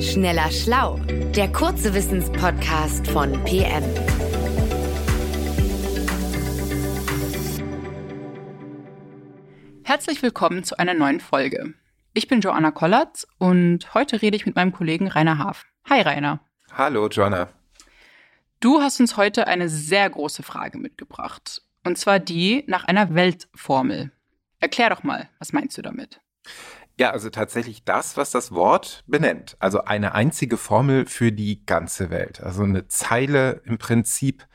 Schneller Schlau, der kurze Wissenspodcast von PM. Herzlich willkommen zu einer neuen Folge. Ich bin Joanna Kollatz und heute rede ich mit meinem Kollegen Rainer Haaf. Hi Rainer. Hallo Joanna. Du hast uns heute eine sehr große Frage mitgebracht. Und zwar die nach einer Weltformel. Erklär doch mal, was meinst du damit? Ja, also tatsächlich das, was das Wort benennt. Also eine einzige Formel für die ganze Welt. Also eine Zeile im Prinzip,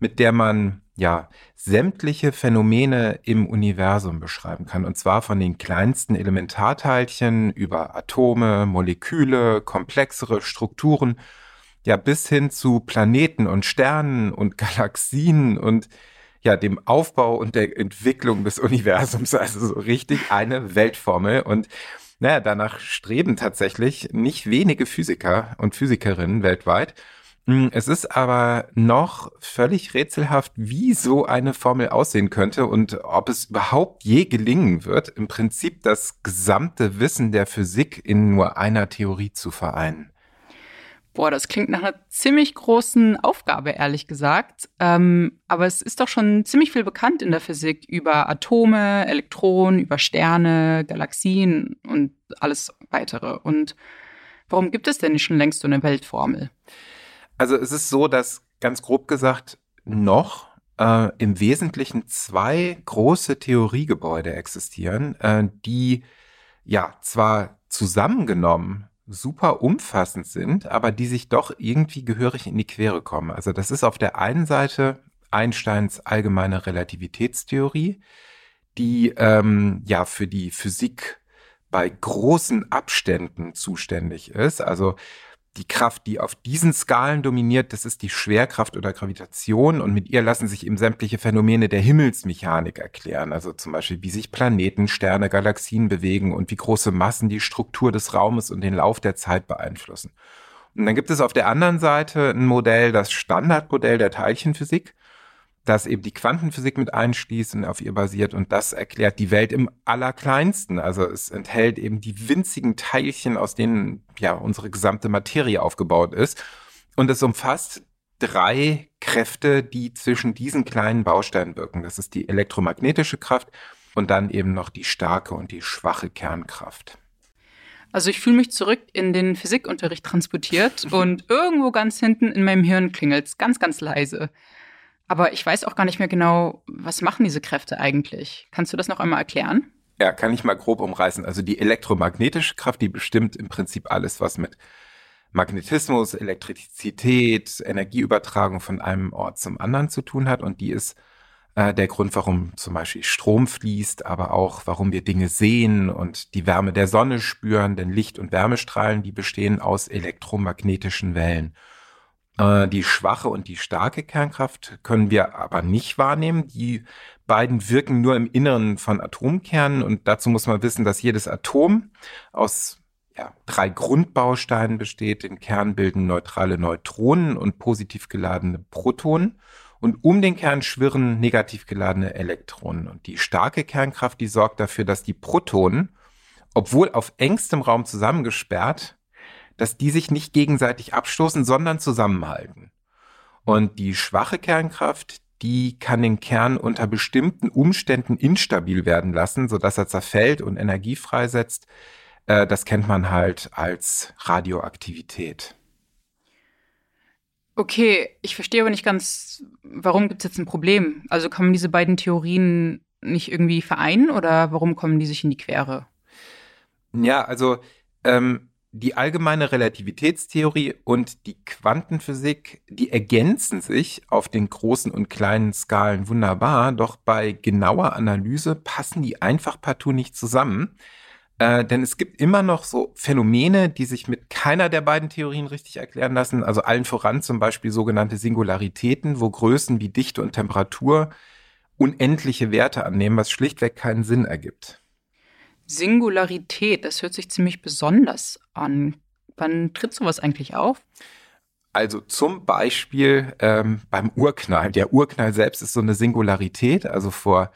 mit der man ja sämtliche Phänomene im Universum beschreiben kann. Und zwar von den kleinsten Elementarteilchen über Atome, Moleküle, komplexere Strukturen, ja bis hin zu Planeten und Sternen und Galaxien und ja, dem Aufbau und der Entwicklung des Universums. Also so richtig eine Weltformel. Und naja, danach streben tatsächlich nicht wenige Physiker und Physikerinnen weltweit. Hm, es ist aber noch völlig rätselhaft, wie so eine Formel aussehen könnte und ob es überhaupt je gelingen wird, im Prinzip das gesamte Wissen der Physik in nur einer Theorie zu vereinen. Boah, das klingt nach einer ziemlich großen Aufgabe, ehrlich gesagt. Ähm, aber es ist doch schon ziemlich viel bekannt in der Physik über Atome, Elektronen, über Sterne, Galaxien und alles weitere. Und warum gibt es denn nicht schon längst so eine Weltformel? Also es ist so, dass ganz grob gesagt noch äh, im Wesentlichen zwei große Theoriegebäude existieren, äh, die ja zwar zusammengenommen super umfassend sind, aber die sich doch irgendwie gehörig in die Quere kommen. Also das ist auf der einen Seite Einsteins allgemeine Relativitätstheorie, die ähm, ja für die Physik bei großen Abständen zuständig ist. Also die Kraft, die auf diesen Skalen dominiert, das ist die Schwerkraft oder Gravitation und mit ihr lassen sich eben sämtliche Phänomene der Himmelsmechanik erklären. Also zum Beispiel, wie sich Planeten, Sterne, Galaxien bewegen und wie große Massen die Struktur des Raumes und den Lauf der Zeit beeinflussen. Und dann gibt es auf der anderen Seite ein Modell, das Standardmodell der Teilchenphysik das eben die Quantenphysik mit einschließt und auf ihr basiert und das erklärt die Welt im allerkleinsten. Also es enthält eben die winzigen Teilchen, aus denen ja unsere gesamte Materie aufgebaut ist und es umfasst drei Kräfte, die zwischen diesen kleinen Bausteinen wirken. Das ist die elektromagnetische Kraft und dann eben noch die starke und die schwache Kernkraft. Also ich fühle mich zurück in den Physikunterricht transportiert und irgendwo ganz hinten in meinem Hirn klingelt es ganz, ganz leise. Aber ich weiß auch gar nicht mehr genau, was machen diese Kräfte eigentlich? Kannst du das noch einmal erklären? Ja, kann ich mal grob umreißen. Also die elektromagnetische Kraft, die bestimmt im Prinzip alles, was mit Magnetismus, Elektrizität, Energieübertragung von einem Ort zum anderen zu tun hat. Und die ist äh, der Grund, warum zum Beispiel Strom fließt, aber auch warum wir Dinge sehen und die Wärme der Sonne spüren. Denn Licht- und Wärmestrahlen, die bestehen aus elektromagnetischen Wellen. Äh, die schwache und die starke Kernkraft können wir aber nicht wahrnehmen. Die beiden wirken nur im Inneren von Atomkernen und dazu muss man wissen, dass jedes Atom aus ja, drei Grundbausteinen besteht. Den Kern bilden neutrale Neutronen und positiv geladene Protonen. Und um den Kern schwirren negativ geladene Elektronen. Und die starke Kernkraft, die sorgt dafür, dass die Protonen, obwohl auf engstem Raum zusammengesperrt, dass die sich nicht gegenseitig abstoßen, sondern zusammenhalten. Und die schwache Kernkraft, die kann den Kern unter bestimmten Umständen instabil werden lassen, sodass er zerfällt und Energie freisetzt. Äh, das kennt man halt als Radioaktivität. Okay, ich verstehe aber nicht ganz, warum gibt es jetzt ein Problem? Also kann man diese beiden Theorien nicht irgendwie vereinen oder warum kommen die sich in die Quere? Ja, also ähm, die allgemeine Relativitätstheorie und die Quantenphysik, die ergänzen sich auf den großen und kleinen Skalen wunderbar, doch bei genauer Analyse passen die einfach partout nicht zusammen. Äh, denn es gibt immer noch so Phänomene, die sich mit keiner der beiden Theorien richtig erklären lassen. Also allen voran zum Beispiel sogenannte Singularitäten, wo Größen wie Dichte und Temperatur unendliche Werte annehmen, was schlichtweg keinen Sinn ergibt. Singularität, das hört sich ziemlich besonders an. Wann tritt sowas eigentlich auf? Also zum Beispiel ähm, beim Urknall. Der Urknall selbst ist so eine Singularität. Also vor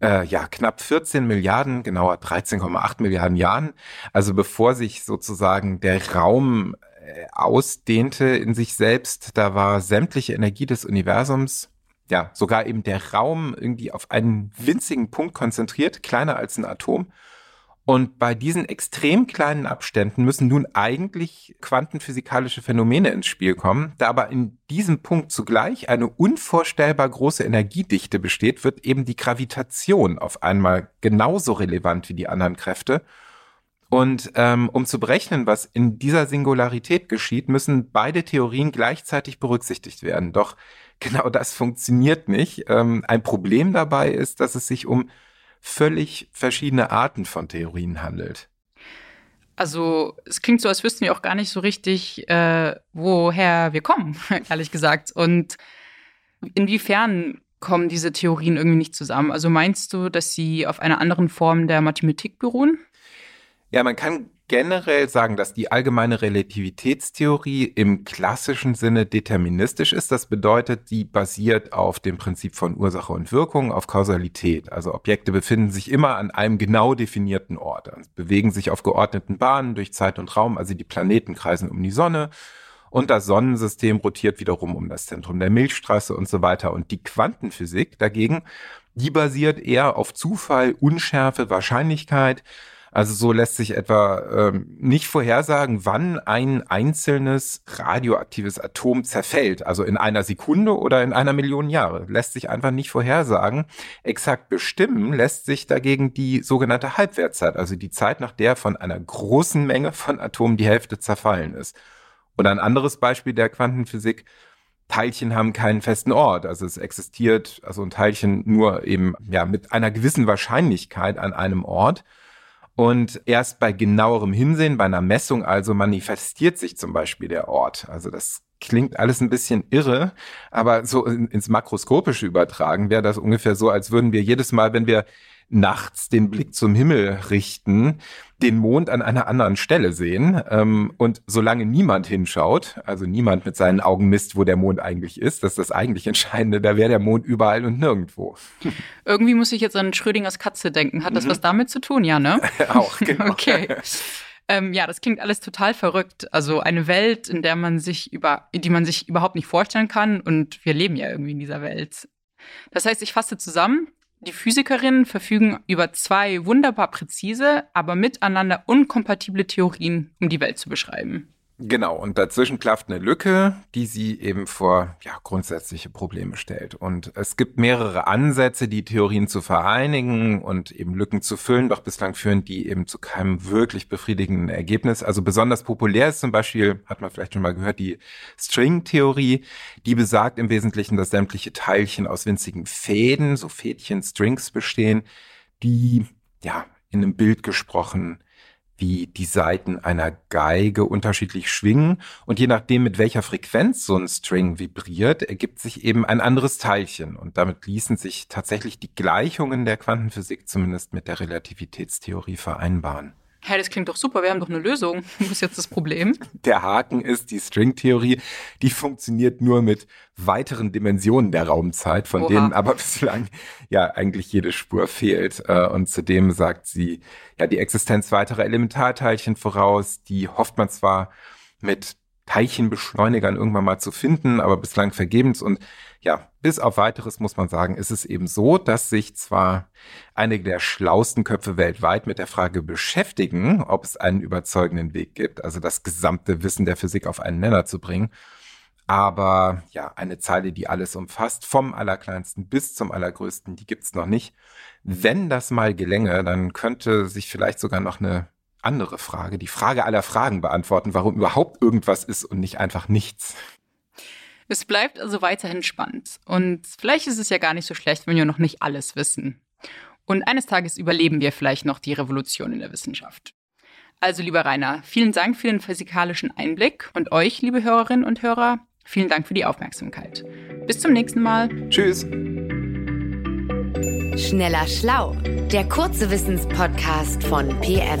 äh, ja, knapp 14 Milliarden, genauer 13,8 Milliarden Jahren. Also bevor sich sozusagen der Raum äh, ausdehnte in sich selbst, da war sämtliche Energie des Universums, ja, sogar eben der Raum irgendwie auf einen winzigen Punkt konzentriert, kleiner als ein Atom. Und bei diesen extrem kleinen Abständen müssen nun eigentlich quantenphysikalische Phänomene ins Spiel kommen. Da aber in diesem Punkt zugleich eine unvorstellbar große Energiedichte besteht, wird eben die Gravitation auf einmal genauso relevant wie die anderen Kräfte. Und ähm, um zu berechnen, was in dieser Singularität geschieht, müssen beide Theorien gleichzeitig berücksichtigt werden. Doch genau das funktioniert nicht. Ähm, ein Problem dabei ist, dass es sich um völlig verschiedene Arten von Theorien handelt. Also es klingt so, als wüssten wir auch gar nicht so richtig, äh, woher wir kommen, ehrlich gesagt. Und inwiefern kommen diese Theorien irgendwie nicht zusammen? Also meinst du, dass sie auf einer anderen Form der Mathematik beruhen? Ja, man kann generell sagen, dass die allgemeine Relativitätstheorie im klassischen Sinne deterministisch ist. Das bedeutet, sie basiert auf dem Prinzip von Ursache und Wirkung, auf Kausalität. Also Objekte befinden sich immer an einem genau definierten Ort, also bewegen sich auf geordneten Bahnen durch Zeit und Raum. Also die Planeten kreisen um die Sonne und das Sonnensystem rotiert wiederum um das Zentrum der Milchstraße und so weiter. Und die Quantenphysik dagegen, die basiert eher auf Zufall, Unschärfe, Wahrscheinlichkeit. Also so lässt sich etwa ähm, nicht vorhersagen, wann ein einzelnes radioaktives Atom zerfällt. Also in einer Sekunde oder in einer Million Jahre. Lässt sich einfach nicht vorhersagen. Exakt bestimmen lässt sich dagegen die sogenannte Halbwertzeit, also die Zeit, nach der von einer großen Menge von Atomen die Hälfte zerfallen ist. Oder ein anderes Beispiel der Quantenphysik. Teilchen haben keinen festen Ort. Also es existiert, also ein Teilchen nur eben, ja, mit einer gewissen Wahrscheinlichkeit an einem Ort. Und erst bei genauerem Hinsehen, bei einer Messung also manifestiert sich zum Beispiel der Ort. Also das klingt alles ein bisschen irre, aber so ins Makroskopische übertragen wäre das ungefähr so, als würden wir jedes Mal, wenn wir nachts den Blick zum Himmel richten, den Mond an einer anderen Stelle sehen. Ähm, und solange niemand hinschaut, also niemand mit seinen Augen misst, wo der Mond eigentlich ist, das ist das eigentlich Entscheidende, da wäre der Mond überall und nirgendwo. Irgendwie muss ich jetzt an Schrödingers Katze denken. Hat das mhm. was damit zu tun? Ja, ne? Auch, genau. okay. Ähm, ja, das klingt alles total verrückt. Also eine Welt, in der man sich über, die man sich überhaupt nicht vorstellen kann. Und wir leben ja irgendwie in dieser Welt. Das heißt, ich fasse zusammen. Die Physikerinnen verfügen über zwei wunderbar präzise, aber miteinander unkompatible Theorien, um die Welt zu beschreiben. Genau, und dazwischen klafft eine Lücke, die sie eben vor ja, grundsätzliche Probleme stellt. Und es gibt mehrere Ansätze, die Theorien zu vereinigen und eben Lücken zu füllen, doch bislang führen die eben zu keinem wirklich befriedigenden Ergebnis. Also besonders populär ist zum Beispiel, hat man vielleicht schon mal gehört, die String-Theorie, die besagt im Wesentlichen, dass sämtliche Teilchen aus winzigen Fäden, so Fädchen, Strings bestehen, die ja in einem Bild gesprochen wie die Saiten einer Geige unterschiedlich schwingen und je nachdem, mit welcher Frequenz so ein String vibriert, ergibt sich eben ein anderes Teilchen und damit ließen sich tatsächlich die Gleichungen der Quantenphysik zumindest mit der Relativitätstheorie vereinbaren. Hä, das klingt doch super, wir haben doch eine Lösung. Wo ist jetzt das Problem? Der Haken ist die Stringtheorie, die funktioniert nur mit weiteren Dimensionen der Raumzeit, von Oha. denen aber bislang ja eigentlich jede Spur fehlt. Äh, und zudem sagt sie ja die Existenz weiterer Elementarteilchen voraus, die hofft man zwar mit Teilchenbeschleunigern irgendwann mal zu finden, aber bislang vergebens. Und ja, bis auf weiteres muss man sagen, ist es eben so, dass sich zwar einige der schlausten Köpfe weltweit mit der Frage beschäftigen, ob es einen überzeugenden Weg gibt, also das gesamte Wissen der Physik auf einen Nenner zu bringen, aber ja, eine Zeile, die alles umfasst, vom Allerkleinsten bis zum Allergrößten, die gibt's noch nicht. Wenn das mal gelänge, dann könnte sich vielleicht sogar noch eine andere Frage, die Frage aller Fragen beantworten, warum überhaupt irgendwas ist und nicht einfach nichts. Es bleibt also weiterhin spannend. Und vielleicht ist es ja gar nicht so schlecht, wenn wir noch nicht alles wissen. Und eines Tages überleben wir vielleicht noch die Revolution in der Wissenschaft. Also, lieber Rainer, vielen Dank für den physikalischen Einblick und euch, liebe Hörerinnen und Hörer, vielen Dank für die Aufmerksamkeit. Bis zum nächsten Mal. Tschüss. Schneller Schlau, der kurze Wissenspodcast von PM.